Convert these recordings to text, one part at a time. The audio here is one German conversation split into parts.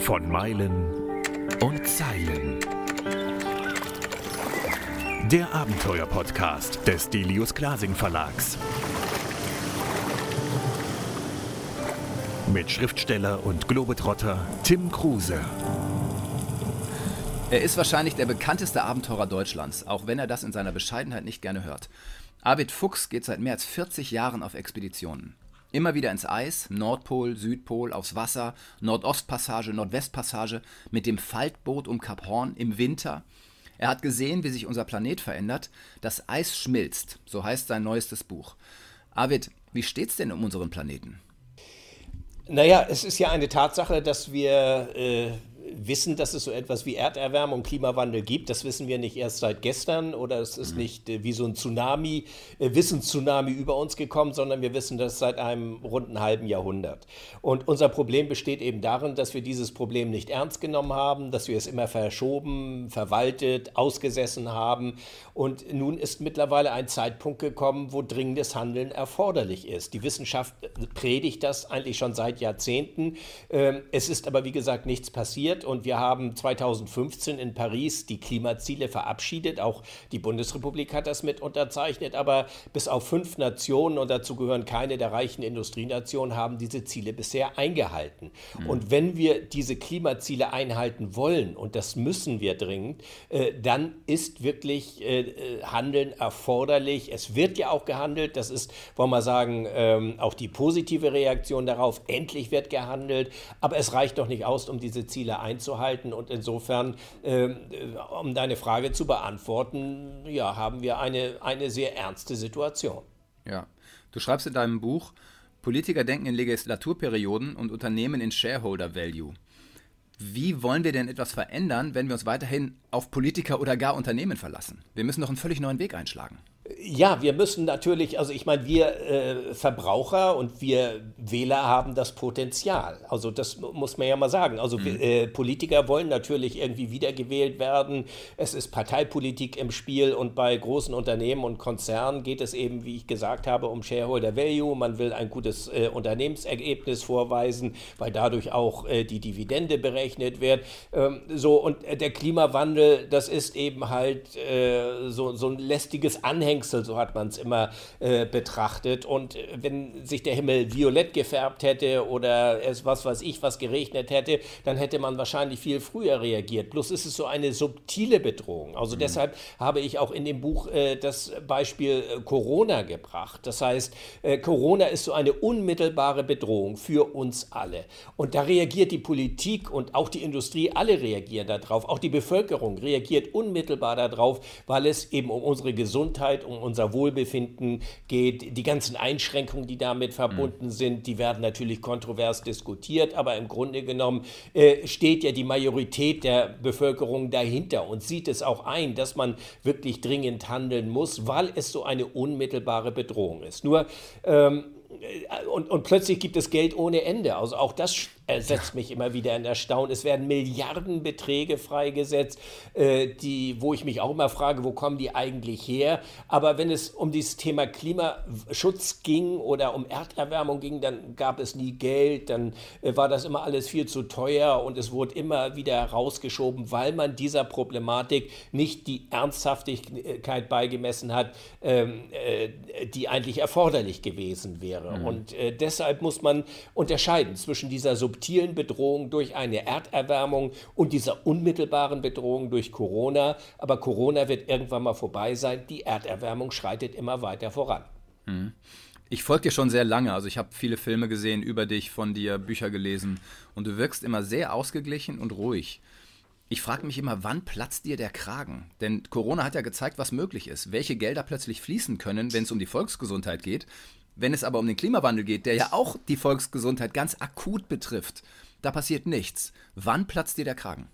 Von Meilen und Zeilen. Der Abenteuer-Podcast des Delius Glasing Verlags. Mit Schriftsteller und Globetrotter Tim Kruse. Er ist wahrscheinlich der bekannteste Abenteurer Deutschlands, auch wenn er das in seiner Bescheidenheit nicht gerne hört. Arvid Fuchs geht seit mehr als 40 Jahren auf Expeditionen. Immer wieder ins Eis, Nordpol, Südpol, aufs Wasser, Nordostpassage, Nordwestpassage, mit dem Faltboot um Kap Horn im Winter. Er hat gesehen, wie sich unser Planet verändert. Das Eis schmilzt, so heißt sein neuestes Buch. Arvid, wie steht's denn um unseren Planeten? Naja, es ist ja eine Tatsache, dass wir äh, wissen, dass es so etwas wie Erderwärmung, Klimawandel gibt. Das wissen wir nicht erst seit gestern oder es ist mhm. nicht äh, wie so ein Tsunami, äh, Wissenstsunami über uns gekommen, sondern wir wissen das seit einem runden halben Jahrhundert. Und unser Problem besteht eben darin, dass wir dieses Problem nicht ernst genommen haben, dass wir es immer verschoben, verwaltet, ausgesessen haben. Und nun ist mittlerweile ein Zeitpunkt gekommen, wo dringendes Handeln erforderlich ist. Die Wissenschaft predigt das eigentlich schon seit Jahrzehnten. Ähm, es ist aber, wie gesagt, nichts passiert und wir haben 2015 in Paris die Klimaziele verabschiedet. Auch die Bundesrepublik hat das mit unterzeichnet, aber bis auf fünf Nationen, und dazu gehören keine der reichen Industrienationen, haben diese Ziele bisher eingehalten. Mhm. Und wenn wir diese Klimaziele einhalten wollen, und das müssen wir dringend, äh, dann ist wirklich äh, äh, Handeln erforderlich. Es wird ja auch gehandelt. Das ist, wollen wir sagen, ähm, auch die positive Reaktion darauf. Endlich wird gehandelt. Aber es reicht doch nicht aus, um diese Ziele einzuhalten. Und insofern, ähm, äh, um deine Frage zu beantworten, ja, haben wir eine, eine sehr ernste Situation. Ja, du schreibst in deinem Buch, Politiker denken in Legislaturperioden und Unternehmen in Shareholder Value. Wie wollen wir denn etwas verändern, wenn wir uns weiterhin auf Politiker oder gar Unternehmen verlassen? Wir müssen doch einen völlig neuen Weg einschlagen. Ja, wir müssen natürlich, also ich meine, wir äh, Verbraucher und wir Wähler haben das Potenzial. Also das muss man ja mal sagen. Also mhm. äh, Politiker wollen natürlich irgendwie wiedergewählt werden. Es ist Parteipolitik im Spiel und bei großen Unternehmen und Konzernen geht es eben, wie ich gesagt habe, um Shareholder Value. Man will ein gutes äh, Unternehmensergebnis vorweisen, weil dadurch auch äh, die Dividende berechnet wird. Ähm, so und der Klimawandel, das ist eben halt äh, so, so ein lästiges Anhängen Anhängsel, so hat man es immer äh, betrachtet. Und äh, wenn sich der Himmel violett gefärbt hätte oder es was weiß ich, was geregnet hätte, dann hätte man wahrscheinlich viel früher reagiert. Bloß ist es so eine subtile Bedrohung. Also mhm. deshalb habe ich auch in dem Buch äh, das Beispiel äh, Corona gebracht. Das heißt, äh, Corona ist so eine unmittelbare Bedrohung für uns alle. Und da reagiert die Politik und auch die Industrie, alle reagieren darauf. Auch die Bevölkerung reagiert unmittelbar darauf, weil es eben um unsere Gesundheit, um unser Wohlbefinden geht. Die ganzen Einschränkungen, die damit verbunden mhm. sind, die werden natürlich kontrovers diskutiert, aber im Grunde genommen äh, steht ja die Majorität der Bevölkerung dahinter und sieht es auch ein, dass man wirklich dringend handeln muss, weil es so eine unmittelbare Bedrohung ist. Nur ähm, und, und plötzlich gibt es Geld ohne Ende. Also auch das setzt mich immer wieder in Erstaunen. Es werden Milliardenbeträge freigesetzt, äh, die, wo ich mich auch immer frage, wo kommen die eigentlich her? Aber wenn es um dieses Thema Klimaschutz ging oder um Erderwärmung ging, dann gab es nie Geld, dann äh, war das immer alles viel zu teuer und es wurde immer wieder herausgeschoben, weil man dieser Problematik nicht die Ernsthaftigkeit beigemessen hat, ähm, äh, die eigentlich erforderlich gewesen wäre. Mhm. Und äh, deshalb muss man unterscheiden zwischen dieser Sub subtilen Bedrohung durch eine Erderwärmung und dieser unmittelbaren Bedrohung durch Corona. Aber Corona wird irgendwann mal vorbei sein. Die Erderwärmung schreitet immer weiter voran. Mhm. Ich folge dir schon sehr lange. Also ich habe viele Filme gesehen über dich, von dir Bücher gelesen. Und du wirkst immer sehr ausgeglichen und ruhig. Ich frage mich immer, wann platzt dir der Kragen? Denn Corona hat ja gezeigt, was möglich ist, welche Gelder plötzlich fließen können, wenn es um die Volksgesundheit geht. Wenn es aber um den Klimawandel geht, der ja auch die Volksgesundheit ganz akut betrifft, da passiert nichts. Wann platzt dir der Kragen?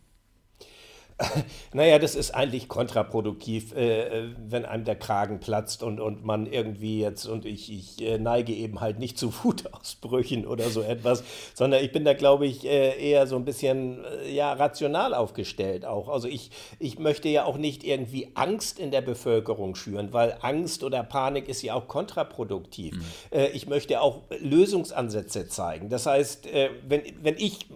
Naja, das ist eigentlich kontraproduktiv, äh, äh, wenn einem der Kragen platzt und, und man irgendwie jetzt, und ich, ich äh, neige eben halt nicht zu Wutausbrüchen oder so etwas, sondern ich bin da, glaube ich, äh, eher so ein bisschen ja, rational aufgestellt auch. Also ich, ich möchte ja auch nicht irgendwie Angst in der Bevölkerung schüren, weil Angst oder Panik ist ja auch kontraproduktiv. Mhm. Ich möchte auch Lösungsansätze zeigen. Das heißt, wenn, wenn ich,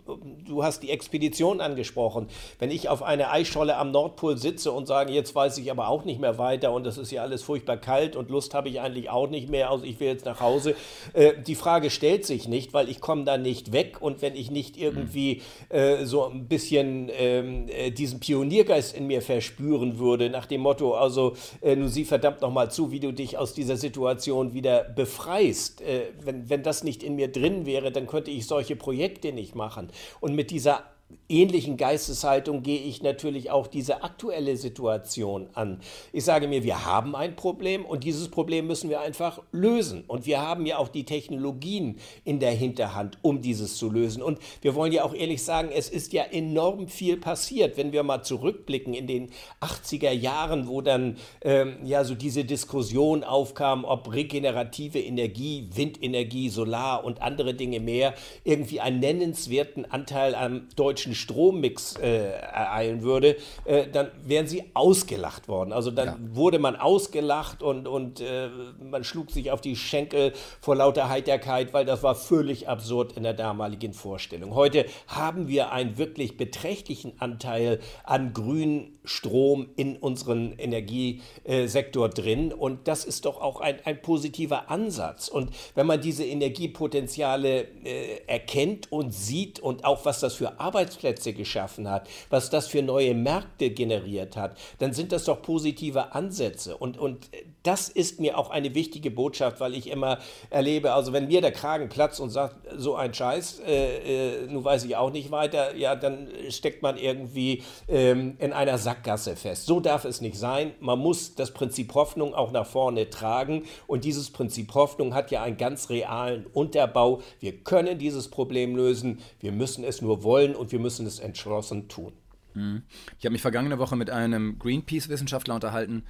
du hast die Expedition angesprochen, wenn ich auf eine Eisscholle am Nordpol sitze und sage, jetzt weiß ich aber auch nicht mehr weiter und es ist ja alles furchtbar kalt und Lust habe ich eigentlich auch nicht mehr, also ich will jetzt nach Hause. Äh, die Frage stellt sich nicht, weil ich komme da nicht weg und wenn ich nicht irgendwie äh, so ein bisschen ähm, äh, diesen Pioniergeist in mir verspüren würde, nach dem Motto, also äh, nun sieh verdammt nochmal zu, wie du dich aus dieser Situation wieder befreist. Äh, wenn, wenn das nicht in mir drin wäre, dann könnte ich solche Projekte nicht machen. Und mit dieser ähnlichen Geisteshaltung gehe ich natürlich auch diese aktuelle Situation an. Ich sage mir, wir haben ein Problem und dieses Problem müssen wir einfach lösen. Und wir haben ja auch die Technologien in der Hinterhand, um dieses zu lösen. Und wir wollen ja auch ehrlich sagen, es ist ja enorm viel passiert. Wenn wir mal zurückblicken in den 80er Jahren, wo dann ähm, ja so diese Diskussion aufkam, ob regenerative Energie, Windenergie, Solar und andere Dinge mehr irgendwie einen nennenswerten Anteil am deutschen deutschen Strommix äh, ereilen würde, äh, dann wären sie ausgelacht worden. Also dann ja. wurde man ausgelacht und, und äh, man schlug sich auf die Schenkel vor lauter Heiterkeit, weil das war völlig absurd in der damaligen Vorstellung. Heute haben wir einen wirklich beträchtlichen Anteil an grünen Strom in unserem Energiesektor drin und das ist doch auch ein, ein positiver Ansatz. Und wenn man diese Energiepotenziale äh, erkennt und sieht und auch was das für Arbeits Arbeitsplätze geschaffen hat, was das für neue Märkte generiert hat, dann sind das doch positive Ansätze. Und, und das ist mir auch eine wichtige Botschaft, weil ich immer erlebe, also wenn mir der Kragen platzt und sagt, so ein Scheiß, äh, äh, nun weiß ich auch nicht weiter, ja, dann steckt man irgendwie ähm, in einer Sackgasse fest. So darf es nicht sein. Man muss das Prinzip Hoffnung auch nach vorne tragen. Und dieses Prinzip Hoffnung hat ja einen ganz realen Unterbau. Wir können dieses Problem lösen. Wir müssen es nur wollen und wir müssen es entschlossen tun. Mhm. Ich habe mich vergangene Woche mit einem Greenpeace-Wissenschaftler unterhalten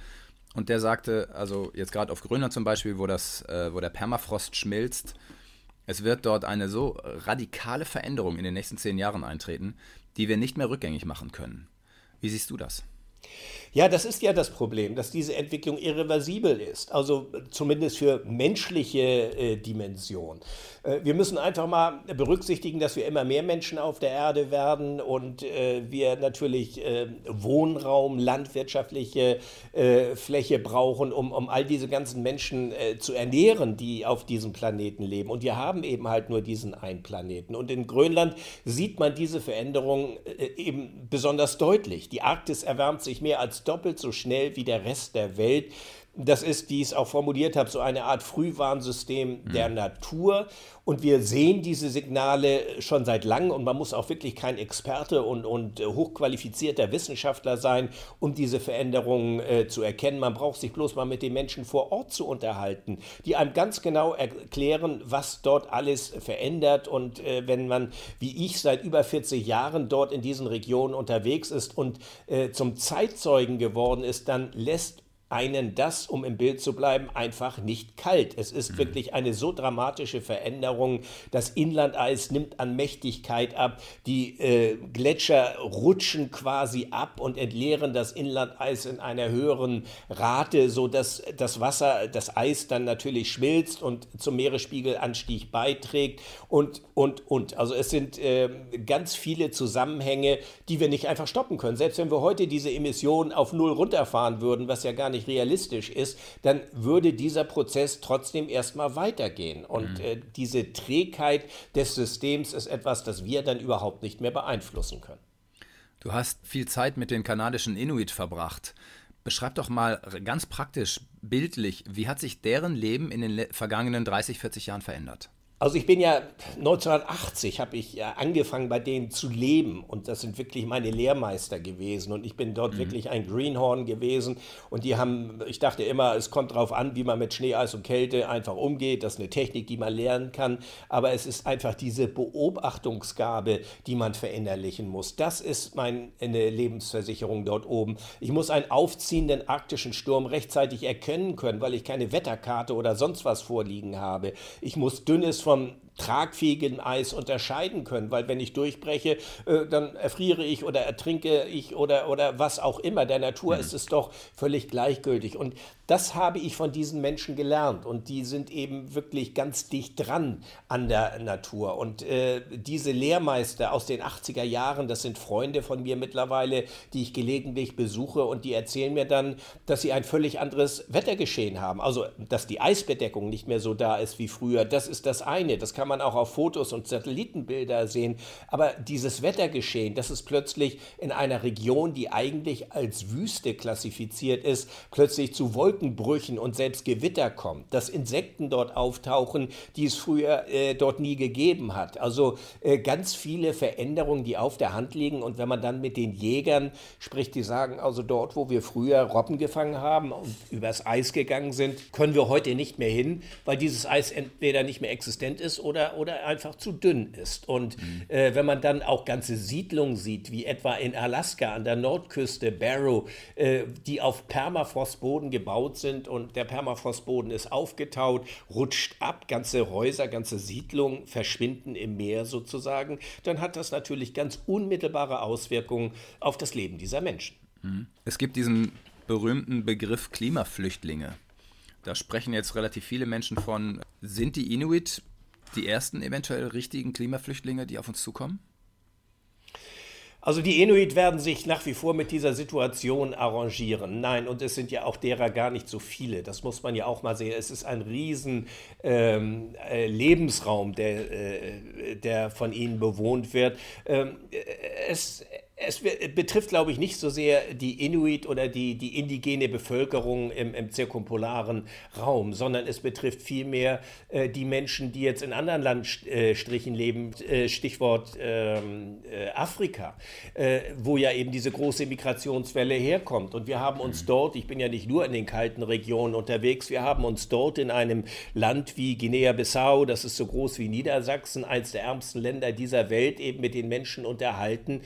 und der sagte, also jetzt gerade auf Grönland zum Beispiel, wo, das, äh, wo der Permafrost schmilzt, es wird dort eine so radikale Veränderung in den nächsten zehn Jahren eintreten, die wir nicht mehr rückgängig machen können. Wie siehst du das? Ja, das ist ja das Problem, dass diese Entwicklung irreversibel ist, also zumindest für menschliche äh, Dimension. Äh, wir müssen einfach mal berücksichtigen, dass wir immer mehr Menschen auf der Erde werden und äh, wir natürlich äh, Wohnraum, landwirtschaftliche äh, Fläche brauchen, um, um all diese ganzen Menschen äh, zu ernähren, die auf diesem Planeten leben. Und wir haben eben halt nur diesen einen Planeten. Und in Grönland sieht man diese Veränderung eben besonders deutlich. Die Arktis erwärmt sich mehr als doppelt so schnell wie der Rest der Welt. Das ist, wie ich es auch formuliert habe, so eine Art Frühwarnsystem mhm. der Natur. Und wir sehen diese Signale schon seit langem und man muss auch wirklich kein Experte und, und äh, hochqualifizierter Wissenschaftler sein, um diese Veränderungen äh, zu erkennen. Man braucht sich bloß mal mit den Menschen vor Ort zu unterhalten, die einem ganz genau erklären, was dort alles verändert. Und äh, wenn man, wie ich, seit über 40 Jahren dort in diesen Regionen unterwegs ist und äh, zum Zeitzeugen geworden ist, dann lässt einen das, um im Bild zu bleiben, einfach nicht kalt. Es ist mhm. wirklich eine so dramatische Veränderung. Das Inlandeis nimmt an Mächtigkeit ab. Die äh, Gletscher rutschen quasi ab und entleeren das Inlandeis in einer höheren Rate, sodass das Wasser, das Eis dann natürlich schmilzt und zum Meeresspiegelanstieg beiträgt und, und, und. Also es sind äh, ganz viele Zusammenhänge, die wir nicht einfach stoppen können. Selbst wenn wir heute diese Emissionen auf Null runterfahren würden, was ja gar nicht realistisch ist, dann würde dieser Prozess trotzdem erstmal weitergehen. Und mhm. äh, diese Trägheit des Systems ist etwas, das wir dann überhaupt nicht mehr beeinflussen können. Du hast viel Zeit mit den kanadischen Inuit verbracht. Beschreib doch mal ganz praktisch, bildlich, wie hat sich deren Leben in den vergangenen 30, 40 Jahren verändert? Also ich bin ja 1980 habe ich ja angefangen bei denen zu leben und das sind wirklich meine Lehrmeister gewesen und ich bin dort mhm. wirklich ein Greenhorn gewesen und die haben, ich dachte immer, es kommt darauf an, wie man mit Schnee, Eis und Kälte einfach umgeht. Das ist eine Technik, die man lernen kann, aber es ist einfach diese Beobachtungsgabe, die man verinnerlichen muss. Das ist meine Lebensversicherung dort oben. Ich muss einen aufziehenden arktischen Sturm rechtzeitig erkennen können, weil ich keine Wetterkarte oder sonst was vorliegen habe. Ich muss dünnes vom tragfähigen Eis unterscheiden können, weil wenn ich durchbreche, äh, dann erfriere ich oder ertrinke ich oder, oder was auch immer. Der Natur mhm. ist es doch völlig gleichgültig. Und das habe ich von diesen Menschen gelernt und die sind eben wirklich ganz dicht dran an der Natur. Und äh, diese Lehrmeister aus den 80er Jahren, das sind Freunde von mir mittlerweile, die ich gelegentlich besuche und die erzählen mir dann, dass sie ein völlig anderes Wettergeschehen haben. Also, dass die Eisbedeckung nicht mehr so da ist wie früher, das ist das eine. Das kann man auch auf Fotos und Satellitenbilder sehen. Aber dieses Wettergeschehen, das ist plötzlich in einer Region, die eigentlich als Wüste klassifiziert ist, plötzlich zu Wolken Wolkenbrüchen und selbst Gewitter kommt, dass Insekten dort auftauchen, die es früher äh, dort nie gegeben hat. Also äh, ganz viele Veränderungen, die auf der Hand liegen. Und wenn man dann mit den Jägern spricht, die sagen, also dort, wo wir früher Robben gefangen haben und übers Eis gegangen sind, können wir heute nicht mehr hin, weil dieses Eis entweder nicht mehr existent ist oder, oder einfach zu dünn ist. Und mhm. äh, wenn man dann auch ganze Siedlungen sieht, wie etwa in Alaska an der Nordküste, Barrow, äh, die auf Permafrostboden gebaut gebaut sind und der Permafrostboden ist aufgetaut, rutscht ab, ganze Häuser, ganze Siedlungen verschwinden im Meer sozusagen, dann hat das natürlich ganz unmittelbare Auswirkungen auf das Leben dieser Menschen. Mhm. Es gibt diesen berühmten Begriff Klimaflüchtlinge. Da sprechen jetzt relativ viele Menschen von. Sind die Inuit die ersten eventuell richtigen Klimaflüchtlinge, die auf uns zukommen? Also die Inuit werden sich nach wie vor mit dieser Situation arrangieren. Nein, und es sind ja auch derer gar nicht so viele. Das muss man ja auch mal sehen. Es ist ein riesen ähm, äh, Lebensraum, der, äh, der von ihnen bewohnt wird. Ähm, äh, es, es betrifft, glaube ich, nicht so sehr die Inuit oder die, die indigene Bevölkerung im, im zirkumpolaren Raum, sondern es betrifft vielmehr äh, die Menschen, die jetzt in anderen Landstrichen leben, äh, Stichwort ähm, äh, Afrika, äh, wo ja eben diese große Migrationswelle herkommt. Und wir haben uns mhm. dort, ich bin ja nicht nur in den kalten Regionen unterwegs, wir haben uns dort in einem Land wie Guinea-Bissau, das ist so groß wie Niedersachsen, eines der ärmsten Länder dieser Welt, eben mit den Menschen unterhalten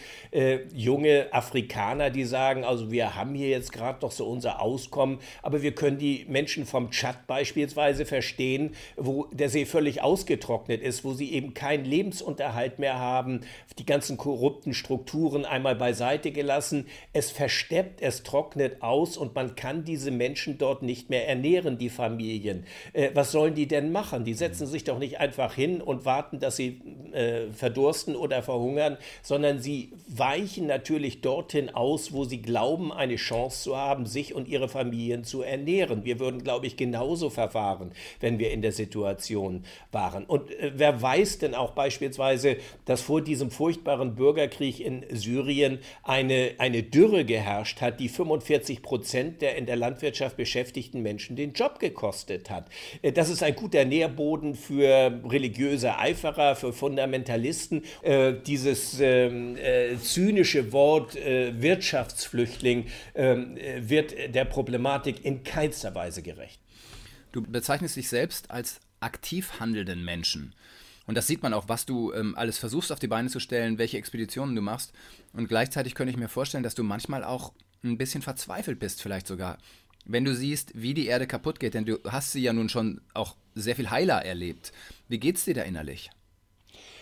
junge Afrikaner, die sagen, also wir haben hier jetzt gerade noch so unser Auskommen, aber wir können die Menschen vom Tschad beispielsweise verstehen, wo der See völlig ausgetrocknet ist, wo sie eben keinen Lebensunterhalt mehr haben, die ganzen korrupten Strukturen einmal beiseite gelassen. Es versteppt, es trocknet aus und man kann diese Menschen dort nicht mehr ernähren, die Familien. Äh, was sollen die denn machen? Die setzen sich doch nicht einfach hin und warten, dass sie äh, verdursten oder verhungern, sondern sie weichen weichen natürlich dorthin aus, wo sie glauben, eine Chance zu haben, sich und ihre Familien zu ernähren. Wir würden, glaube ich, genauso verfahren, wenn wir in der Situation waren. Und äh, wer weiß denn auch beispielsweise, dass vor diesem furchtbaren Bürgerkrieg in Syrien eine, eine Dürre geherrscht hat, die 45 Prozent der in der Landwirtschaft beschäftigten Menschen den Job gekostet hat. Äh, das ist ein guter Nährboden für religiöse Eiferer, für Fundamentalisten. Äh, dieses ähm, äh, zynische zynische Wort äh, Wirtschaftsflüchtling ähm, äh, wird der Problematik in keinster Weise gerecht. Du bezeichnest dich selbst als aktiv handelnden Menschen. Und das sieht man auch, was du ähm, alles versuchst auf die Beine zu stellen, welche Expeditionen du machst. Und gleichzeitig könnte ich mir vorstellen, dass du manchmal auch ein bisschen verzweifelt bist, vielleicht sogar. Wenn du siehst, wie die Erde kaputt geht, denn du hast sie ja nun schon auch sehr viel heiler erlebt. Wie geht's dir da innerlich?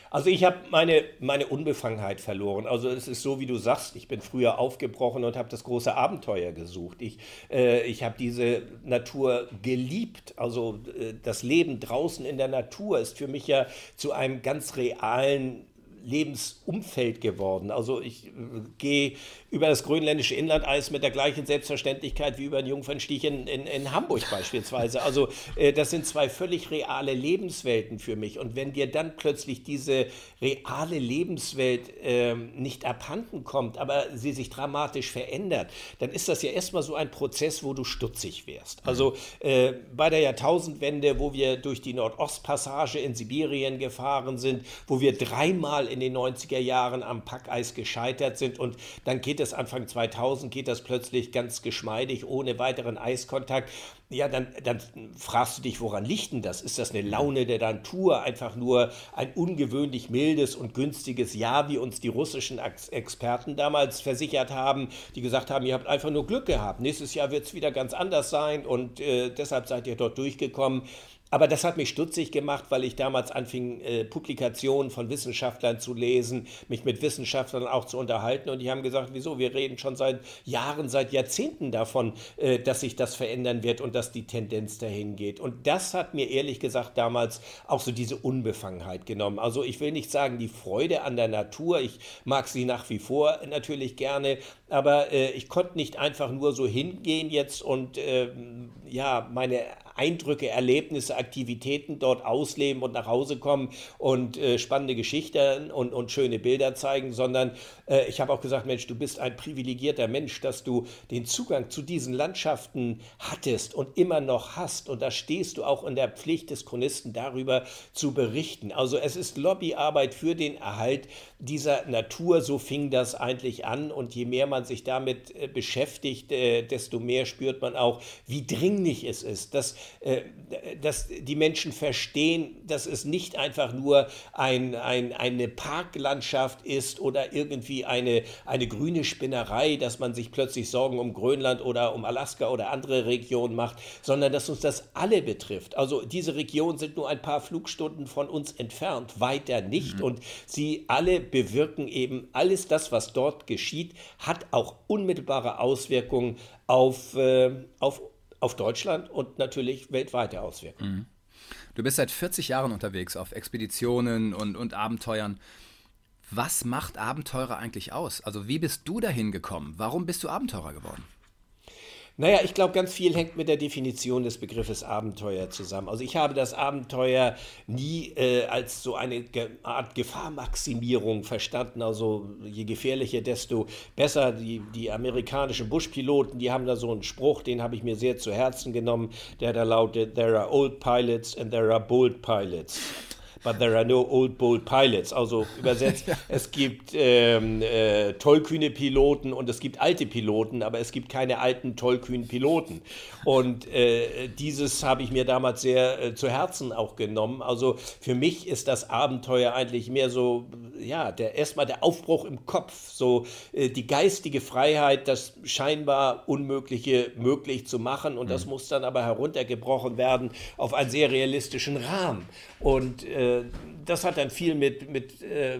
Also ich habe meine, meine Unbefangenheit verloren. Also es ist so, wie du sagst, ich bin früher aufgebrochen und habe das große Abenteuer gesucht. Ich, äh, ich habe diese Natur geliebt. Also äh, das Leben draußen in der Natur ist für mich ja zu einem ganz realen Lebensumfeld geworden. Also ich äh, gehe über das grönländische Inlandeis mit der gleichen Selbstverständlichkeit wie über den Jungfernstich in, in, Hamburg beispielsweise. Also äh, das sind zwei völlig reale Lebenswelten für mich. Und wenn dir dann plötzlich diese reale Lebenswelt äh, nicht abhanden kommt, aber sie sich dramatisch verändert, dann ist das ja erstmal so ein Prozess, wo du stutzig wärst. Also äh, bei der Jahrtausendwende, wo wir durch die Nordostpassage in Sibirien gefahren sind, wo wir dreimal in den 90er Jahren am Packeis gescheitert sind und dann geht es Anfang 2000, geht das plötzlich ganz geschmeidig, ohne weiteren Eiskontakt. Ja, dann, dann fragst du dich, woran liegt denn das? Ist das eine Laune der Natur? Einfach nur ein ungewöhnlich mildes und günstiges Jahr, wie uns die russischen Experten damals versichert haben, die gesagt haben, ihr habt einfach nur Glück gehabt. Nächstes Jahr wird es wieder ganz anders sein und äh, deshalb seid ihr dort durchgekommen. Aber das hat mich stutzig gemacht, weil ich damals anfing, äh, Publikationen von Wissenschaftlern zu lesen, mich mit Wissenschaftlern auch zu unterhalten. Und die haben gesagt, wieso, wir reden schon seit Jahren, seit Jahrzehnten davon, äh, dass sich das verändern wird und dass die Tendenz dahin geht. Und das hat mir ehrlich gesagt damals auch so diese Unbefangenheit genommen. Also ich will nicht sagen, die Freude an der Natur, ich mag sie nach wie vor natürlich gerne, aber äh, ich konnte nicht einfach nur so hingehen jetzt und äh, ja, meine Eindrücke, Erlebnisse, Aktivitäten dort ausleben und nach Hause kommen und äh, spannende Geschichten und, und schöne Bilder zeigen, sondern äh, ich habe auch gesagt, Mensch, du bist ein privilegierter Mensch, dass du den Zugang zu diesen Landschaften hattest und immer noch hast. Und da stehst du auch in der Pflicht des Chronisten darüber zu berichten. Also es ist Lobbyarbeit für den Erhalt dieser Natur, so fing das eigentlich an. Und je mehr man sich damit äh, beschäftigt, äh, desto mehr spürt man auch, wie dringlich es ist, dass dass die Menschen verstehen, dass es nicht einfach nur ein, ein, eine Parklandschaft ist oder irgendwie eine, eine grüne Spinnerei, dass man sich plötzlich Sorgen um Grönland oder um Alaska oder andere Regionen macht, sondern dass uns das alle betrifft. Also diese Regionen sind nur ein paar Flugstunden von uns entfernt, weiter nicht. Mhm. Und sie alle bewirken eben alles das, was dort geschieht, hat auch unmittelbare Auswirkungen auf, äh, auf auf Deutschland und natürlich weltweite Auswirkungen. Mhm. Du bist seit 40 Jahren unterwegs auf Expeditionen und, und Abenteuern. Was macht Abenteurer eigentlich aus? Also wie bist du dahin gekommen? Warum bist du Abenteurer geworden? Naja, ich glaube, ganz viel hängt mit der Definition des Begriffes Abenteuer zusammen. Also ich habe das Abenteuer nie äh, als so eine Art Gefahrmaximierung verstanden. Also je gefährlicher, desto besser. Die, die amerikanischen Buschpiloten, die haben da so einen Spruch, den habe ich mir sehr zu Herzen genommen, der da lautet, There are old pilots and there are bold pilots but there are no old bold pilots. Also übersetzt, ja. es gibt ähm, äh, tollkühne Piloten und es gibt alte Piloten, aber es gibt keine alten tollkühnen Piloten. Und äh, dieses habe ich mir damals sehr äh, zu Herzen auch genommen. Also für mich ist das Abenteuer eigentlich mehr so, ja, der erstmal der Aufbruch im Kopf, so äh, die geistige Freiheit, das scheinbar Unmögliche möglich zu machen. Und das mhm. muss dann aber heruntergebrochen werden auf einen sehr realistischen Rahmen. Und äh, das hat dann viel mit, mit, äh,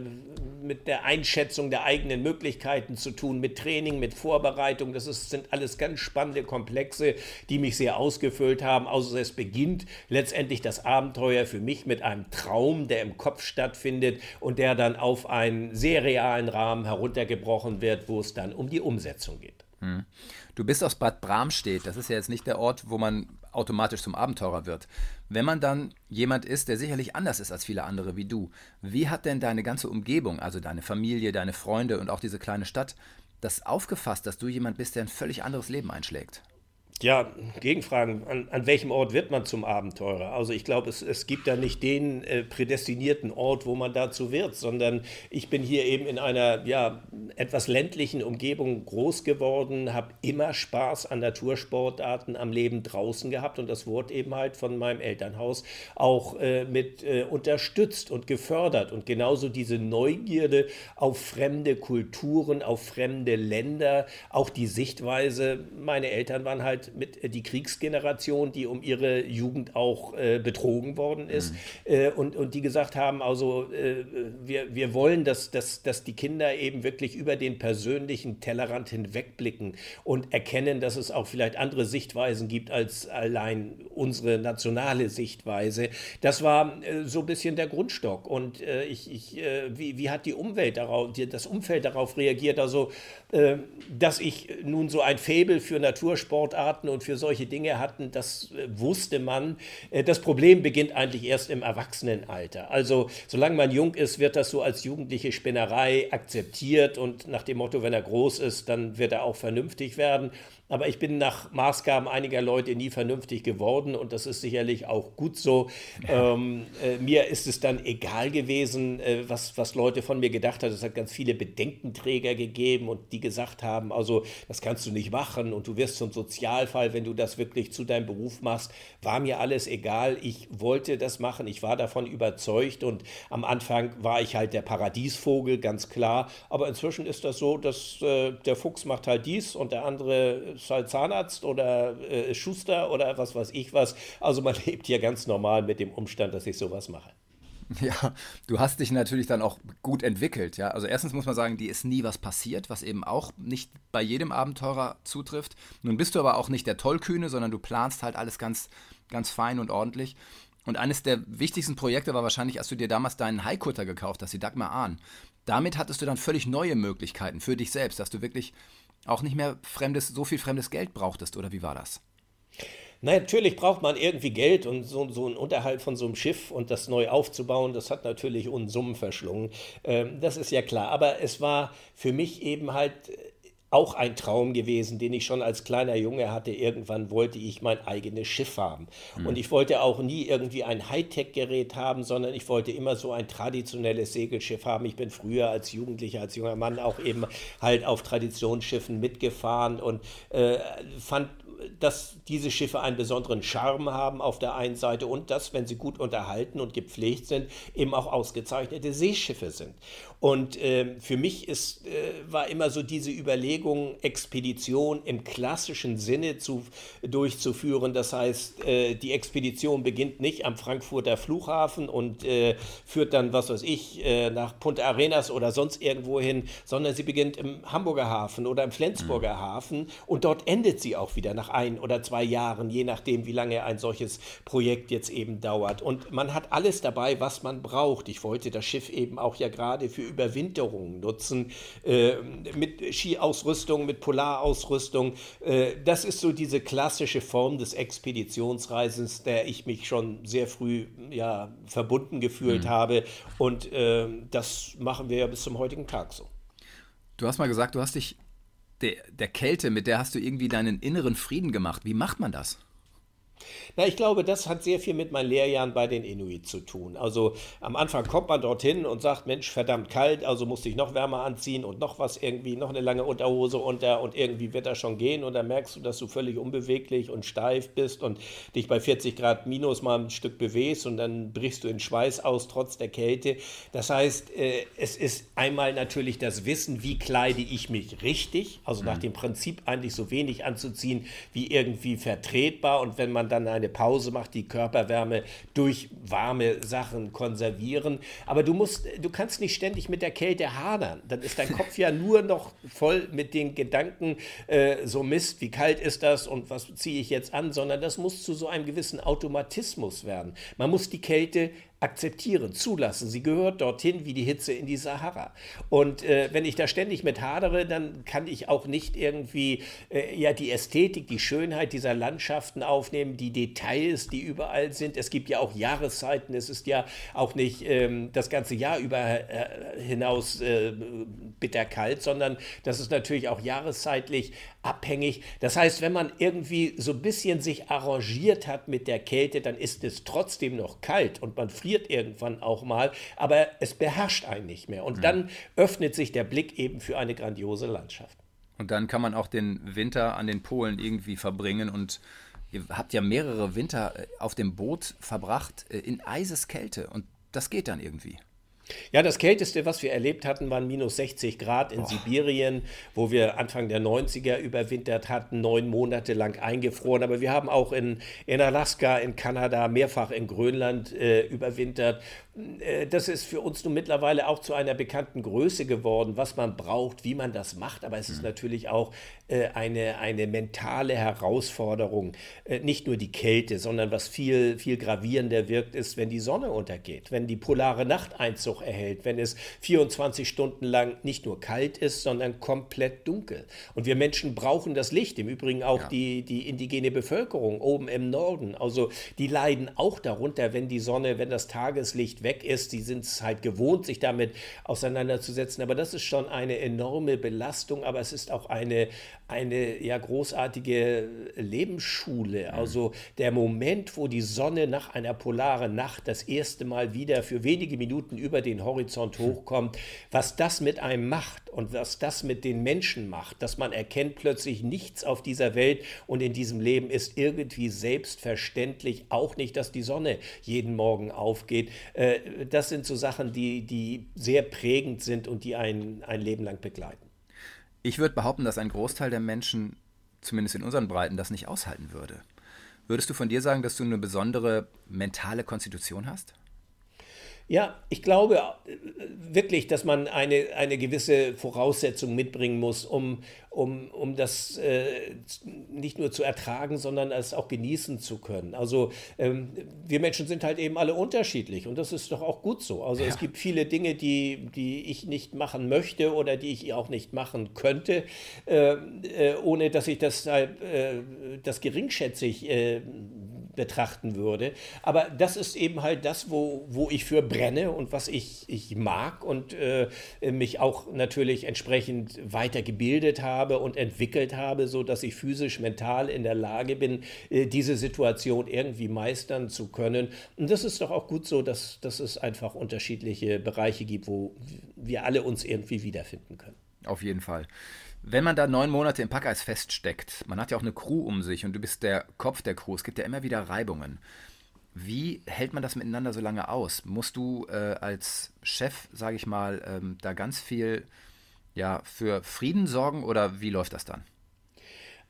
mit der Einschätzung der eigenen Möglichkeiten zu tun, mit Training, mit Vorbereitung. Das ist, sind alles ganz spannende Komplexe, die mich sehr ausgefüllt haben. Also es beginnt letztendlich das Abenteuer für mich mit einem Traum, der im Kopf stattfindet und der dann auf einen sehr realen Rahmen heruntergebrochen wird, wo es dann um die Umsetzung geht. Hm. Du bist aus Bad Bramstedt. Das ist ja jetzt nicht der Ort, wo man automatisch zum Abenteurer wird. Wenn man dann jemand ist, der sicherlich anders ist als viele andere wie du, wie hat denn deine ganze Umgebung, also deine Familie, deine Freunde und auch diese kleine Stadt, das aufgefasst, dass du jemand bist, der ein völlig anderes Leben einschlägt? Ja, Gegenfragen. An, an welchem Ort wird man zum Abenteurer? Also ich glaube, es, es gibt da nicht den äh, prädestinierten Ort, wo man dazu wird, sondern ich bin hier eben in einer ja, etwas ländlichen Umgebung groß geworden, habe immer Spaß an Natursportarten, am Leben draußen gehabt und das wurde eben halt von meinem Elternhaus auch äh, mit äh, unterstützt und gefördert. Und genauso diese Neugierde auf fremde Kulturen, auf fremde Länder, auch die Sichtweise, meine Eltern waren halt halt mit äh, die Kriegsgeneration, die um ihre Jugend auch äh, betrogen worden ist mhm. äh, und, und die gesagt haben, also äh, wir, wir wollen, dass, dass, dass die Kinder eben wirklich über den persönlichen Tellerrand hinwegblicken und erkennen, dass es auch vielleicht andere Sichtweisen gibt als allein unsere nationale Sichtweise. Das war äh, so ein bisschen der Grundstock und äh, ich, ich wie, wie hat die Umwelt darauf, das Umfeld darauf reagiert? Also dass ich nun so ein Faible für Natursportarten und für solche Dinge hatten, das äh, wusste man. Äh, das Problem beginnt eigentlich erst im Erwachsenenalter. Also solange man jung ist, wird das so als jugendliche Spinnerei akzeptiert und nach dem Motto, wenn er groß ist, dann wird er auch vernünftig werden. Aber ich bin nach Maßgaben einiger Leute nie vernünftig geworden und das ist sicherlich auch gut so. Ja. Ähm, äh, mir ist es dann egal gewesen, äh, was, was Leute von mir gedacht haben. Es hat ganz viele Bedenkenträger gegeben und die gesagt haben, also das kannst du nicht machen und du wirst zum Sozialfall, wenn du das wirklich zu deinem Beruf machst. War mir alles egal. Ich wollte das machen. Ich war davon überzeugt und am Anfang war ich halt der Paradiesvogel, ganz klar. Aber inzwischen ist das so, dass äh, der Fuchs macht halt dies und der andere halt Zahnarzt oder äh, Schuster oder was weiß ich was. Also man lebt hier ganz normal mit dem Umstand, dass ich sowas mache. Ja, du hast dich natürlich dann auch gut entwickelt, ja. Also erstens muss man sagen, dir ist nie was passiert, was eben auch nicht bei jedem Abenteurer zutrifft. Nun bist du aber auch nicht der Tollkühne, sondern du planst halt alles ganz, ganz fein und ordentlich. Und eines der wichtigsten Projekte war wahrscheinlich, als du dir damals deinen Haikutter gekauft hast, die Dagmar Ahn. Damit hattest du dann völlig neue Möglichkeiten für dich selbst, dass du wirklich auch nicht mehr fremdes, so viel fremdes Geld brauchtest, oder wie war das? Na, natürlich braucht man irgendwie Geld und so, so ein Unterhalt von so einem Schiff und das neu aufzubauen, das hat natürlich Unsummen verschlungen. Ähm, das ist ja klar. Aber es war für mich eben halt auch ein Traum gewesen, den ich schon als kleiner Junge hatte. Irgendwann wollte ich mein eigenes Schiff haben. Mhm. Und ich wollte auch nie irgendwie ein Hightech-Gerät haben, sondern ich wollte immer so ein traditionelles Segelschiff haben. Ich bin früher als Jugendlicher, als junger Mann auch eben halt auf Traditionsschiffen mitgefahren und äh, fand dass diese Schiffe einen besonderen Charme haben auf der einen Seite und dass, wenn sie gut unterhalten und gepflegt sind, eben auch ausgezeichnete Seeschiffe sind. Und äh, für mich ist, äh, war immer so diese Überlegung, Expedition im klassischen Sinne zu, durchzuführen. Das heißt, äh, die Expedition beginnt nicht am Frankfurter Flughafen und äh, führt dann, was weiß ich, äh, nach Punta Arenas oder sonst irgendwo hin, sondern sie beginnt im Hamburger Hafen oder im Flensburger mhm. Hafen und dort endet sie auch wieder nach ein oder zwei Jahren, je nachdem, wie lange ein solches Projekt jetzt eben dauert. Und man hat alles dabei, was man braucht. Ich wollte das Schiff eben auch ja gerade für Überwinterung nutzen, äh, mit Skiausrüstung, mit Polarausrüstung. Äh, das ist so diese klassische Form des Expeditionsreisens, der ich mich schon sehr früh ja, verbunden gefühlt mhm. habe. Und äh, das machen wir ja bis zum heutigen Tag so. Du hast mal gesagt, du hast dich der, der Kälte, mit der hast du irgendwie deinen inneren Frieden gemacht. Wie macht man das? Na, ich glaube, das hat sehr viel mit meinen Lehrjahren bei den Inuit zu tun. Also am Anfang kommt man dorthin und sagt, Mensch, verdammt kalt, also musste ich noch wärmer anziehen und noch was irgendwie, noch eine lange Unterhose unter und irgendwie wird das schon gehen und dann merkst du, dass du völlig unbeweglich und steif bist und dich bei 40 Grad minus mal ein Stück bewegst und dann brichst du in Schweiß aus, trotz der Kälte. Das heißt, äh, es ist einmal natürlich das Wissen, wie kleide ich mich richtig, also nach mhm. dem Prinzip eigentlich so wenig anzuziehen, wie irgendwie vertretbar und wenn man dann dann eine Pause macht, die Körperwärme durch warme Sachen konservieren. Aber du musst, du kannst nicht ständig mit der Kälte hadern. Dann ist dein Kopf ja nur noch voll mit den Gedanken, äh, so Mist, wie kalt ist das und was ziehe ich jetzt an, sondern das muss zu so einem gewissen Automatismus werden. Man muss die Kälte akzeptieren, zulassen. Sie gehört dorthin wie die Hitze in die Sahara. Und äh, wenn ich da ständig mit hadere, dann kann ich auch nicht irgendwie äh, ja die Ästhetik, die Schönheit dieser Landschaften aufnehmen, die Details, die überall sind. Es gibt ja auch Jahreszeiten. Es ist ja auch nicht ähm, das ganze Jahr über äh, hinaus äh, bitterkalt, sondern das ist natürlich auch jahreszeitlich abhängig. Das heißt, wenn man irgendwie so ein bisschen sich arrangiert hat mit der Kälte, dann ist es trotzdem noch kalt und man friert irgendwann auch mal, aber es beherrscht einen nicht mehr. Und mhm. dann öffnet sich der Blick eben für eine grandiose Landschaft. Und dann kann man auch den Winter an den Polen irgendwie verbringen und ihr habt ja mehrere Winter äh, auf dem Boot verbracht äh, in Eiseskälte und das geht dann irgendwie. Ja, das Kälteste, was wir erlebt hatten, waren minus 60 Grad in oh. Sibirien, wo wir Anfang der 90er überwintert hatten, neun Monate lang eingefroren. Aber wir haben auch in, in Alaska, in Kanada, mehrfach in Grönland äh, überwintert. Äh, das ist für uns nun mittlerweile auch zu einer bekannten Größe geworden, was man braucht, wie man das macht. Aber es ist mhm. natürlich auch eine, eine mentale Herausforderung. Äh, nicht nur die Kälte, sondern was viel, viel gravierender wirkt, ist, wenn die Sonne untergeht, wenn die polare Nacht Einzug erhält, wenn es 24 Stunden lang nicht nur kalt ist, sondern komplett dunkel. Und wir Menschen brauchen das Licht. Im Übrigen auch ja. die, die indigene Bevölkerung oben im Norden. Also die leiden auch darunter, wenn die Sonne, wenn das Tageslicht weg ist. Sie sind es halt gewohnt, sich damit auseinanderzusetzen. Aber das ist schon eine enorme Belastung. Aber es ist auch eine, eine ja, großartige Lebensschule. Mhm. Also der Moment, wo die Sonne nach einer polaren Nacht das erste Mal wieder für wenige Minuten über den Horizont hochkommt, was das mit einem macht und was das mit den Menschen macht, dass man erkennt plötzlich nichts auf dieser Welt und in diesem Leben ist irgendwie selbstverständlich, auch nicht, dass die Sonne jeden Morgen aufgeht. Äh, das sind so Sachen, die, die sehr prägend sind und die ein, ein Leben lang begleiten. Ich würde behaupten, dass ein Großteil der Menschen, zumindest in unseren Breiten, das nicht aushalten würde. Würdest du von dir sagen, dass du eine besondere mentale Konstitution hast? Ja, ich glaube äh, wirklich, dass man eine, eine gewisse Voraussetzung mitbringen muss, um, um, um das äh, nicht nur zu ertragen, sondern es auch genießen zu können. Also ähm, wir Menschen sind halt eben alle unterschiedlich und das ist doch auch gut so. Also ja. es gibt viele Dinge, die, die ich nicht machen möchte oder die ich auch nicht machen könnte, äh, äh, ohne dass ich das, äh, das geringschätzig äh, betrachten würde. Aber das ist eben halt das, wo, wo ich für brenne und was ich, ich mag und äh, mich auch natürlich entsprechend weitergebildet habe und entwickelt habe, sodass ich physisch, mental in der Lage bin, äh, diese Situation irgendwie meistern zu können. Und das ist doch auch gut so, dass, dass es einfach unterschiedliche Bereiche gibt, wo wir alle uns irgendwie wiederfinden können. Auf jeden Fall. Wenn man da neun Monate im Packeis feststeckt, man hat ja auch eine Crew um sich und du bist der Kopf der Crew, es gibt ja immer wieder Reibungen. Wie hält man das miteinander so lange aus? Musst du äh, als Chef, sage ich mal, ähm, da ganz viel ja, für Frieden sorgen oder wie läuft das dann?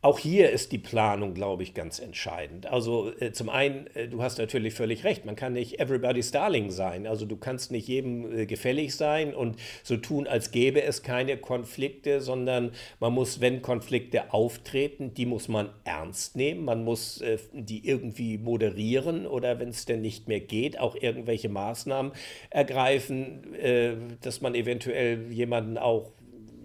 Auch hier ist die Planung, glaube ich, ganz entscheidend. Also äh, zum einen, äh, du hast natürlich völlig recht, man kann nicht everybody's darling sein. Also du kannst nicht jedem äh, gefällig sein und so tun, als gäbe es keine Konflikte, sondern man muss, wenn Konflikte auftreten, die muss man ernst nehmen. Man muss äh, die irgendwie moderieren oder wenn es denn nicht mehr geht, auch irgendwelche Maßnahmen ergreifen, äh, dass man eventuell jemanden auch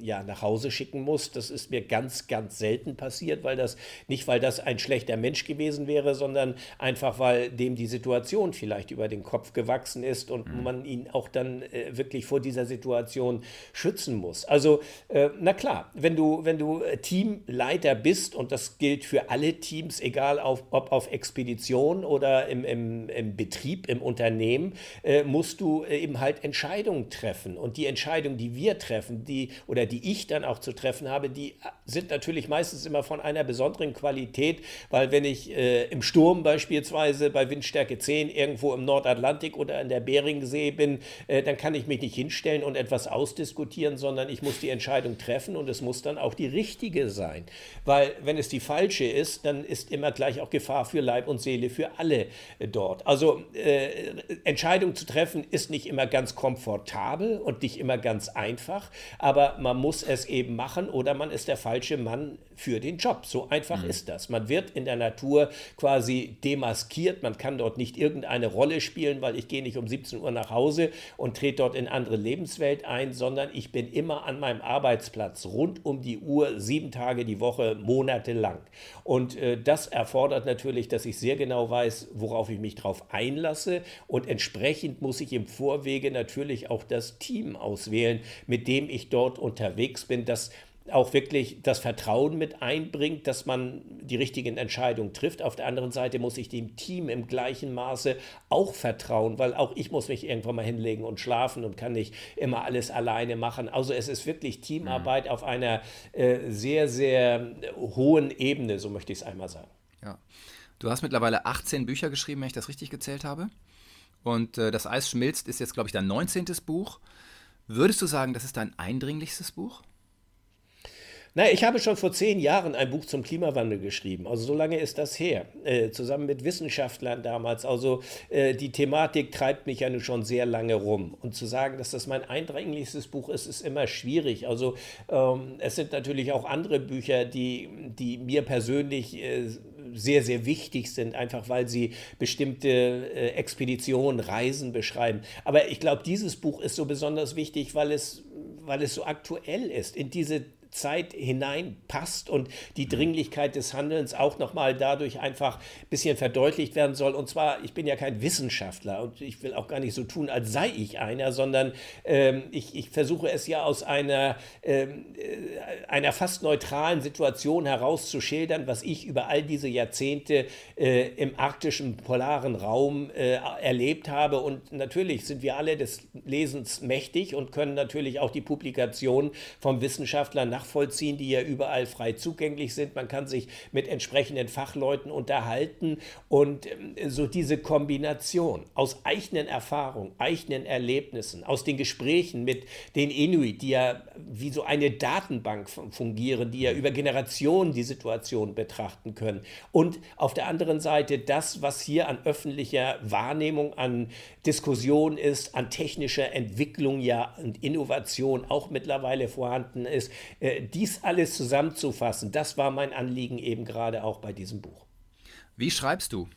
ja, nach Hause schicken muss. Das ist mir ganz, ganz selten passiert, weil das nicht, weil das ein schlechter Mensch gewesen wäre, sondern einfach, weil dem die Situation vielleicht über den Kopf gewachsen ist und mhm. man ihn auch dann äh, wirklich vor dieser Situation schützen muss. Also, äh, na klar, wenn du, wenn du äh, Teamleiter bist, und das gilt für alle Teams, egal auf, ob auf Expedition oder im, im, im Betrieb, im Unternehmen, äh, musst du äh, eben halt Entscheidungen treffen. Und die Entscheidungen, die wir treffen, die oder die ich dann auch zu treffen habe, die sind natürlich meistens immer von einer besonderen Qualität, weil wenn ich äh, im Sturm beispielsweise bei Windstärke 10 irgendwo im Nordatlantik oder in der Beringsee bin, äh, dann kann ich mich nicht hinstellen und etwas ausdiskutieren, sondern ich muss die Entscheidung treffen und es muss dann auch die richtige sein. Weil wenn es die falsche ist, dann ist immer gleich auch Gefahr für Leib und Seele für alle äh, dort. Also äh, Entscheidung zu treffen ist nicht immer ganz komfortabel und nicht immer ganz einfach, aber man muss es eben machen oder man ist der falsche Mann für den Job. So einfach mhm. ist das. Man wird in der Natur quasi demaskiert. Man kann dort nicht irgendeine Rolle spielen, weil ich gehe nicht um 17 Uhr nach Hause und trete dort in andere Lebenswelt ein, sondern ich bin immer an meinem Arbeitsplatz rund um die Uhr, sieben Tage die Woche, monatelang. Und äh, das erfordert natürlich, dass ich sehr genau weiß, worauf ich mich drauf einlasse. Und entsprechend muss ich im Vorwege natürlich auch das Team auswählen, mit dem ich dort unterwegs bin, das auch wirklich das Vertrauen mit einbringt, dass man die richtigen Entscheidungen trifft. Auf der anderen Seite muss ich dem Team im gleichen Maße auch vertrauen, weil auch ich muss mich irgendwann mal hinlegen und schlafen und kann nicht immer alles alleine machen. Also es ist wirklich Teamarbeit mhm. auf einer äh, sehr, sehr hohen Ebene, so möchte ich es einmal sagen. Ja. Du hast mittlerweile 18 Bücher geschrieben, wenn ich das richtig gezählt habe. Und äh, Das Eis schmilzt ist jetzt, glaube ich, dein 19. Buch. Würdest du sagen, das ist dein eindringlichstes Buch? Na, ich habe schon vor zehn Jahren ein Buch zum Klimawandel geschrieben. Also so lange ist das her. Äh, zusammen mit Wissenschaftlern damals. Also äh, die Thematik treibt mich ja nun schon sehr lange rum. Und zu sagen, dass das mein eindringlichstes Buch ist, ist immer schwierig. Also ähm, es sind natürlich auch andere Bücher, die, die mir persönlich äh, sehr, sehr wichtig sind, einfach weil sie bestimmte äh, Expeditionen, Reisen beschreiben. Aber ich glaube, dieses Buch ist so besonders wichtig, weil es, weil es so aktuell ist. In diese Zeit hineinpasst und die Dringlichkeit des Handelns auch nochmal dadurch einfach ein bisschen verdeutlicht werden soll. Und zwar, ich bin ja kein Wissenschaftler und ich will auch gar nicht so tun, als sei ich einer, sondern ähm, ich, ich, versuche es ja aus einer, ähm, äh, einer fast neutralen Situation herauszuschildern, was ich über all diese Jahrzehnte äh, im arktischen polaren Raum äh, erlebt habe. Und natürlich sind wir alle des Lesens mächtig und können natürlich auch die Publikation vom Wissenschaftler nach nachvollziehen, die ja überall frei zugänglich sind. Man kann sich mit entsprechenden Fachleuten unterhalten und ähm, so diese Kombination aus eigenen Erfahrungen, eigenen Erlebnissen, aus den Gesprächen mit den Inuit, die ja wie so eine Datenbank fungieren, die ja über Generationen die Situation betrachten können. Und auf der anderen Seite das, was hier an öffentlicher Wahrnehmung, an Diskussion ist, an technischer Entwicklung ja und Innovation auch mittlerweile vorhanden ist, äh, dies alles zusammenzufassen, das war mein Anliegen eben gerade auch bei diesem Buch. Wie schreibst du?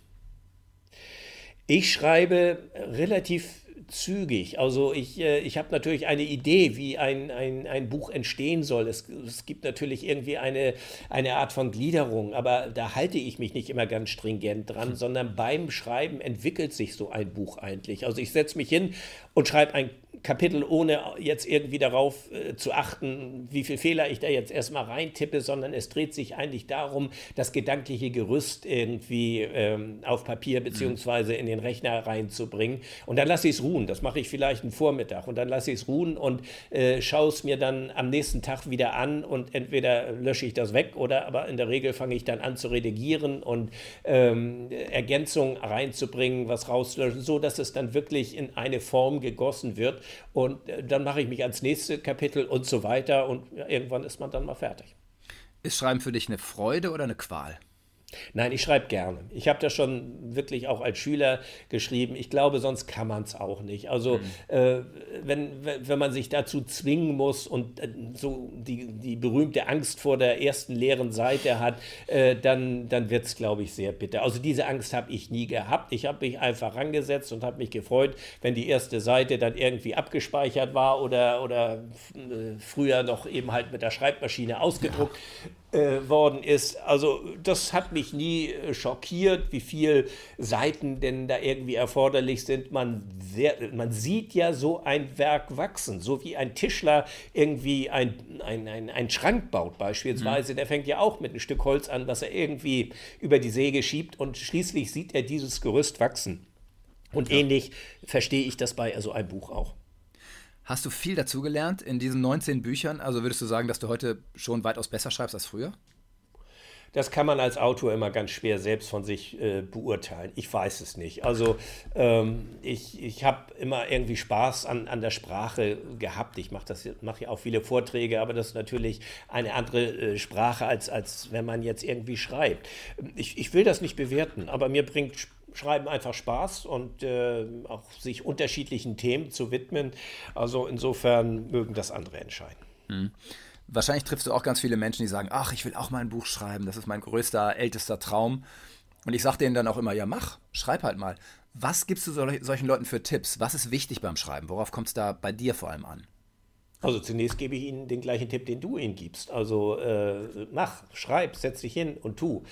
Ich schreibe relativ zügig. Also ich, äh, ich habe natürlich eine Idee, wie ein, ein, ein Buch entstehen soll. Es, es gibt natürlich irgendwie eine, eine Art von Gliederung, aber da halte ich mich nicht immer ganz stringent dran, hm. sondern beim Schreiben entwickelt sich so ein Buch eigentlich. Also ich setze mich hin und schreibe ein Kapitel, ohne jetzt irgendwie darauf äh, zu achten, wie viele Fehler ich da jetzt erstmal reintippe, sondern es dreht sich eigentlich darum, das gedankliche Gerüst irgendwie ähm, auf Papier beziehungsweise in den Rechner reinzubringen. Und dann lasse ich es ruhen. Das mache ich vielleicht einen Vormittag und dann lasse ich es ruhen und äh, schaue es mir dann am nächsten Tag wieder an und entweder lösche ich das weg oder aber in der Regel fange ich dann an zu redigieren und ähm, Ergänzungen reinzubringen, was rauslöschen, so dass es dann wirklich in eine Form gegossen wird und äh, dann mache ich mich ans nächste Kapitel und so weiter und irgendwann ist man dann mal fertig. Ist Schreiben für dich eine Freude oder eine Qual? Nein, ich schreibe gerne. Ich habe das schon wirklich auch als Schüler geschrieben. Ich glaube, sonst kann man es auch nicht. Also, mhm. äh, wenn, wenn man sich dazu zwingen muss und äh, so die, die berühmte Angst vor der ersten leeren Seite hat, äh, dann, dann wird es, glaube ich, sehr bitter. Also, diese Angst habe ich nie gehabt. Ich habe mich einfach rangesetzt und habe mich gefreut, wenn die erste Seite dann irgendwie abgespeichert war oder, oder äh, früher noch eben halt mit der Schreibmaschine ausgedruckt. Ja äh, worden ist. Also das hat mich nie äh, schockiert, wie viele Seiten denn da irgendwie erforderlich sind. Man, man sieht ja so ein Werk wachsen, so wie ein Tischler irgendwie ein, ein, ein, Schrank baut beispielsweise. Mhm. Der fängt ja auch mit einem Stück Holz an, was er irgendwie über die Säge schiebt und schließlich sieht er dieses Gerüst wachsen. Und ja. ähnlich verstehe ich das bei so einem Buch auch. Hast du viel dazugelernt in diesen 19 Büchern? Also würdest du sagen, dass du heute schon weitaus besser schreibst als früher? Das kann man als Autor immer ganz schwer selbst von sich äh, beurteilen. Ich weiß es nicht. Also ähm, ich, ich habe immer irgendwie Spaß an, an der Sprache gehabt. Ich mache mach ja auch viele Vorträge, aber das ist natürlich eine andere äh, Sprache, als, als wenn man jetzt irgendwie schreibt. Ich, ich will das nicht bewerten, aber mir bringt Spaß Schreiben einfach Spaß und äh, auch sich unterschiedlichen Themen zu widmen. Also insofern mögen das andere entscheiden. Hm. Wahrscheinlich triffst du auch ganz viele Menschen, die sagen, ach, ich will auch mal ein Buch schreiben, das ist mein größter, ältester Traum. Und ich sage denen dann auch immer, ja, mach, schreib halt mal. Was gibst du solchen Leuten für Tipps? Was ist wichtig beim Schreiben? Worauf kommt es da bei dir vor allem an? Also zunächst gebe ich Ihnen den gleichen Tipp, den du ihnen gibst. Also äh, mach, schreib, setz dich hin und tu.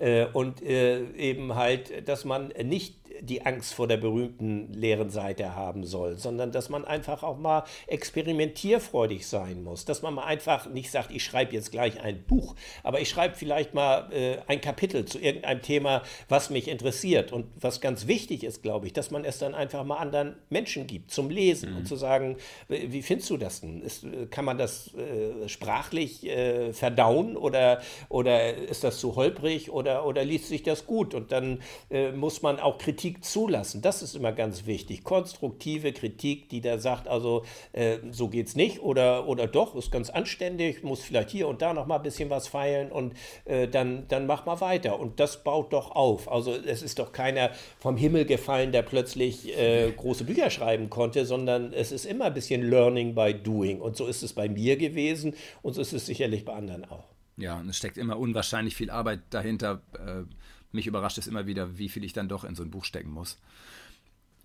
Äh, und äh, eben halt, dass man nicht die Angst vor der berühmten leeren Seite haben soll, sondern dass man einfach auch mal experimentierfreudig sein muss. Dass man mal einfach nicht sagt, ich schreibe jetzt gleich ein Buch, aber ich schreibe vielleicht mal äh, ein Kapitel zu irgendeinem Thema, was mich interessiert. Und was ganz wichtig ist, glaube ich, dass man es dann einfach mal anderen Menschen gibt zum Lesen mhm. und zu sagen, wie findest du das denn? Ist, kann man das äh, sprachlich äh, verdauen oder, oder ist das zu holprig oder, oder liest sich das gut? Und dann äh, muss man auch Kritik Kritik zulassen. Das ist immer ganz wichtig. Konstruktive Kritik, die da sagt, also äh, so es nicht oder, oder doch, ist ganz anständig, muss vielleicht hier und da noch mal ein bisschen was feilen und äh, dann, dann mach mal weiter. Und das baut doch auf. Also es ist doch keiner vom Himmel gefallen, der plötzlich äh, große Bücher schreiben konnte, sondern es ist immer ein bisschen Learning by Doing. Und so ist es bei mir gewesen und so ist es sicherlich bei anderen auch. Ja, und es steckt immer unwahrscheinlich viel Arbeit dahinter. Äh, mich überrascht es immer wieder, wie viel ich dann doch in so ein Buch stecken muss.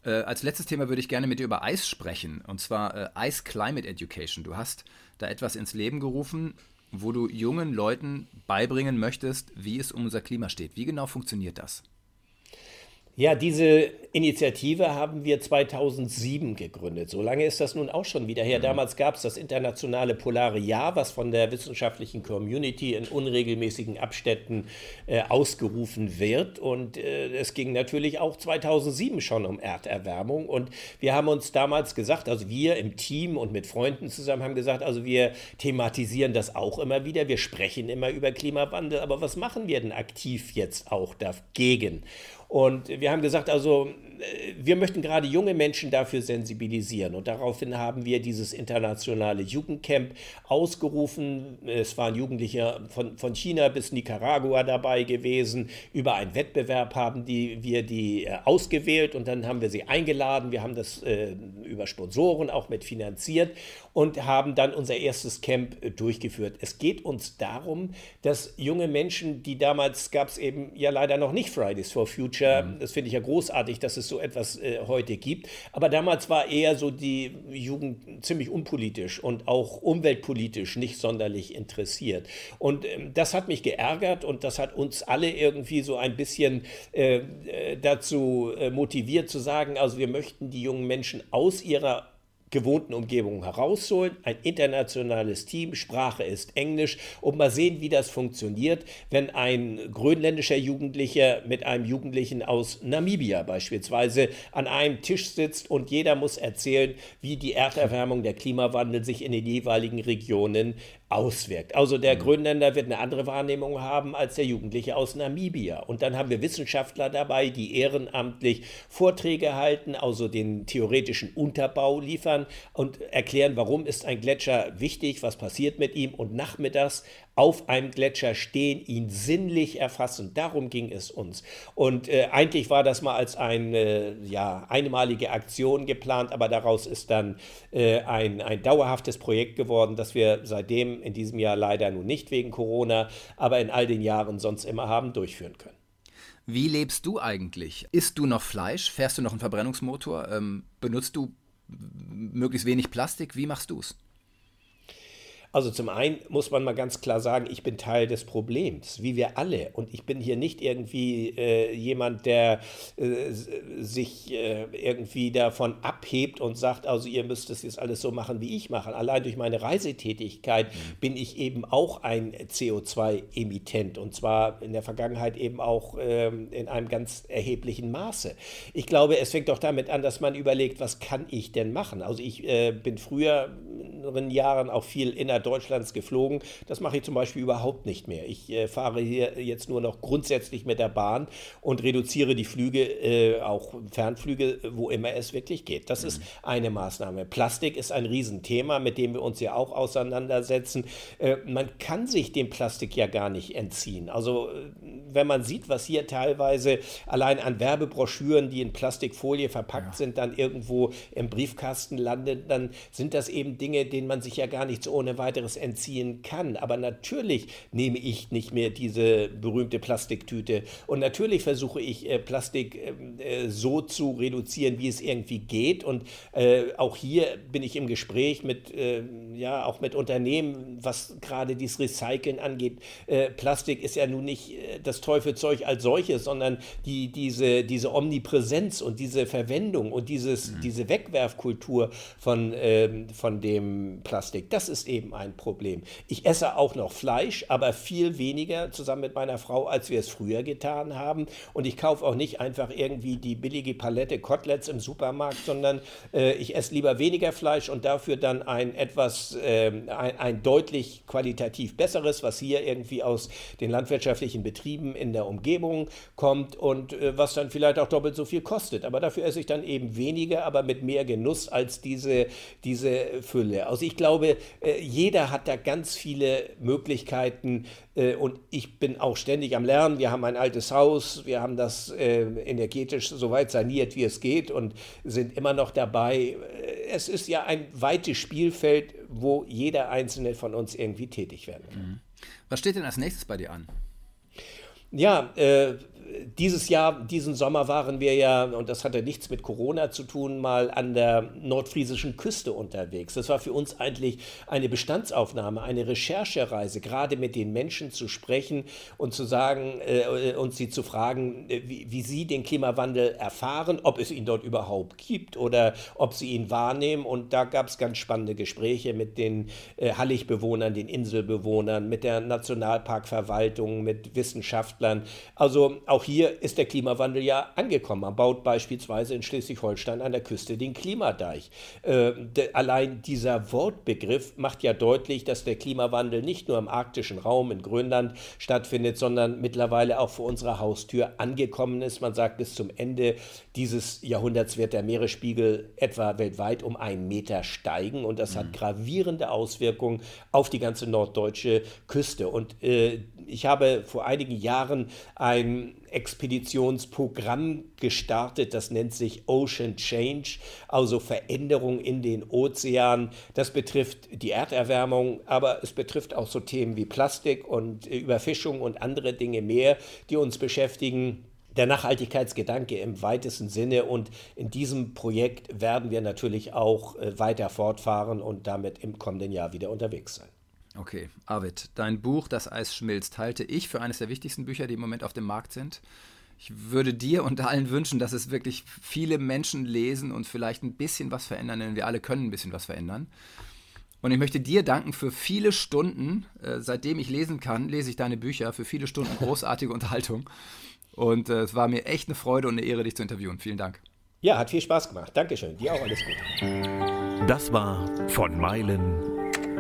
Äh, als letztes Thema würde ich gerne mit dir über Eis sprechen, und zwar äh, Ice Climate Education. Du hast da etwas ins Leben gerufen, wo du jungen Leuten beibringen möchtest, wie es um unser Klima steht. Wie genau funktioniert das? Ja, diese Initiative haben wir 2007 gegründet. So lange ist das nun auch schon wieder her. Mhm. Damals gab es das internationale Polare Jahr, was von der wissenschaftlichen Community in unregelmäßigen Abständen äh, ausgerufen wird. Und äh, es ging natürlich auch 2007 schon um Erderwärmung. Und wir haben uns damals gesagt, also wir im Team und mit Freunden zusammen haben gesagt, also wir thematisieren das auch immer wieder. Wir sprechen immer über Klimawandel. Aber was machen wir denn aktiv jetzt auch dagegen? Und wir haben gesagt, also wir möchten gerade junge Menschen dafür sensibilisieren. Und daraufhin haben wir dieses internationale Jugendcamp ausgerufen. Es waren Jugendliche von, von China bis Nicaragua dabei gewesen. Über einen Wettbewerb haben die, wir die äh, ausgewählt und dann haben wir sie eingeladen. Wir haben das äh, über Sponsoren auch mit finanziert und haben dann unser erstes Camp äh, durchgeführt. Es geht uns darum, dass junge Menschen, die damals gab es eben ja leider noch nicht Fridays for Future, mhm. das finde ich ja großartig, dass es so etwas äh, heute gibt. Aber damals war eher so die Jugend ziemlich unpolitisch und auch umweltpolitisch nicht sonderlich interessiert. Und ähm, das hat mich geärgert und das hat uns alle irgendwie so ein bisschen äh, äh dazu äh, motiviert zu sagen, also wir möchten die jungen Menschen aus ihrer gewohnten Umgebungen herausholen. Ein internationales Team, Sprache ist Englisch und mal sehen, wie das funktioniert, wenn ein grönländischer Jugendlicher mit einem Jugendlichen aus Namibia beispielsweise an einem Tisch sitzt und jeder muss erzählen, wie die Erderwärmung, der Klimawandel sich in den jeweiligen Regionen auswirkt. Also der mhm. Grönländer wird eine andere Wahrnehmung haben als der Jugendliche aus Namibia. Und dann haben wir Wissenschaftler dabei, die ehrenamtlich Vorträge halten, also den theoretischen Unterbau liefern und erklären, warum ist ein Gletscher wichtig, was passiert mit ihm und nachmittags auf einem Gletscher stehen, ihn sinnlich erfassen. Darum ging es uns. Und äh, eigentlich war das mal als eine ja, einmalige Aktion geplant, aber daraus ist dann äh, ein, ein dauerhaftes Projekt geworden, das wir seitdem in diesem Jahr leider nun nicht wegen Corona, aber in all den Jahren sonst immer haben durchführen können. Wie lebst du eigentlich? Isst du noch Fleisch? Fährst du noch einen Verbrennungsmotor? Ähm, benutzt du möglichst wenig Plastik? Wie machst du es? Also zum einen muss man mal ganz klar sagen, ich bin Teil des Problems, wie wir alle. Und ich bin hier nicht irgendwie äh, jemand, der äh, sich äh, irgendwie davon abhebt und sagt, also ihr müsst es jetzt alles so machen, wie ich mache. Allein durch meine Reisetätigkeit mhm. bin ich eben auch ein CO2-Emittent und zwar in der Vergangenheit eben auch ähm, in einem ganz erheblichen Maße. Ich glaube, es fängt doch damit an, dass man überlegt, was kann ich denn machen? Also ich äh, bin früher in Jahren auch viel innerhalb Deutschlands geflogen. Das mache ich zum Beispiel überhaupt nicht mehr. Ich äh, fahre hier jetzt nur noch grundsätzlich mit der Bahn und reduziere die Flüge, äh, auch Fernflüge, wo immer es wirklich geht. Das mhm. ist eine Maßnahme. Plastik ist ein Riesenthema, mit dem wir uns ja auch auseinandersetzen. Äh, man kann sich dem Plastik ja gar nicht entziehen. Also äh, wenn man sieht, was hier teilweise allein an Werbebroschüren, die in Plastikfolie verpackt ja. sind, dann irgendwo im Briefkasten landet, dann sind das eben Dinge, denen man sich ja gar nicht so ohne weiteres weiteres entziehen kann. Aber natürlich nehme ich nicht mehr diese berühmte Plastiktüte. Und natürlich versuche ich äh, Plastik ähm, äh, so zu reduzieren, wie es irgendwie geht. Und äh, auch hier bin ich im Gespräch mit, äh, ja, auch mit Unternehmen, was gerade dieses Recyceln angeht. Plastik ist ja nun nicht das Teufelzeug als solches, sondern die, diese, diese Omnipräsenz und diese Verwendung und dieses, mhm. diese Wegwerfkultur von, ähm, von dem dem Plastik. Das ist eben ein Problem. Ich esse auch noch Fleisch, aber viel weniger zusammen mit meiner Frau, als wir es früher getan haben. Und ich kaufe auch nicht einfach irgendwie die billige Palette Koteletts im Supermarkt, sondern äh, ich esse lieber weniger Fleisch und dafür dann ein etwas, äh, ein, ein deutlich qualitativ besseres, was hier irgendwie aus den landwirtschaftlichen Betrieben in der Umgebung kommt und äh, was dann vielleicht auch doppelt so viel kostet. Aber dafür esse ich dann eben weniger, aber mit mehr Genuss als diese, diese Fülle. Also ich glaube, äh, jeder hat da ganz viele Möglichkeiten äh, und ich bin auch ständig am Lernen. Wir haben ein altes Haus, wir haben das äh, energetisch so weit saniert, wie es geht und sind immer noch dabei. Es ist ja ein weites Spielfeld, wo jeder einzelne von uns irgendwie tätig werden kann. Mhm. Was steht denn als nächstes bei dir an? Ja, äh, dieses Jahr, diesen Sommer waren wir ja, und das hatte nichts mit Corona zu tun, mal an der nordfriesischen Küste unterwegs. Das war für uns eigentlich eine Bestandsaufnahme, eine Recherchereise, gerade mit den Menschen zu sprechen und zu sagen äh, und sie zu fragen, wie, wie, sie den Klimawandel erfahren, ob es ihn dort überhaupt gibt oder ob sie ihn wahrnehmen. Und da gab es ganz spannende Gespräche mit den äh, Halligbewohnern, den Inselbewohnern, mit der Nationalparkverwaltung, mit Wissenschaftlern. Also auch hier ist der Klimawandel ja angekommen. Man baut beispielsweise in Schleswig-Holstein an der Küste den Klimadeich. Äh, de, allein dieser Wortbegriff macht ja deutlich, dass der Klimawandel nicht nur im arktischen Raum in Grönland stattfindet, sondern mittlerweile auch vor unserer Haustür angekommen ist. Man sagt, bis zum Ende dieses Jahrhunderts wird der Meeresspiegel etwa weltweit um einen Meter steigen und das mhm. hat gravierende Auswirkungen auf die ganze norddeutsche Küste. Und äh, ich habe vor einigen Jahren ein Expeditionsprogramm gestartet, das nennt sich Ocean Change, also Veränderung in den Ozeanen. Das betrifft die Erderwärmung, aber es betrifft auch so Themen wie Plastik und Überfischung und andere Dinge mehr, die uns beschäftigen der Nachhaltigkeitsgedanke im weitesten Sinne. Und in diesem Projekt werden wir natürlich auch äh, weiter fortfahren und damit im kommenden Jahr wieder unterwegs sein. Okay, Arvid, dein Buch Das Eis schmilzt halte ich für eines der wichtigsten Bücher, die im Moment auf dem Markt sind. Ich würde dir und allen wünschen, dass es wirklich viele Menschen lesen und vielleicht ein bisschen was verändern, denn wir alle können ein bisschen was verändern. Und ich möchte dir danken für viele Stunden, äh, seitdem ich lesen kann, lese ich deine Bücher, für viele Stunden großartige Unterhaltung. Und äh, es war mir echt eine Freude und eine Ehre, dich zu interviewen. Vielen Dank. Ja, hat viel Spaß gemacht. Dankeschön. Dir auch alles Gute. Das war von Meilen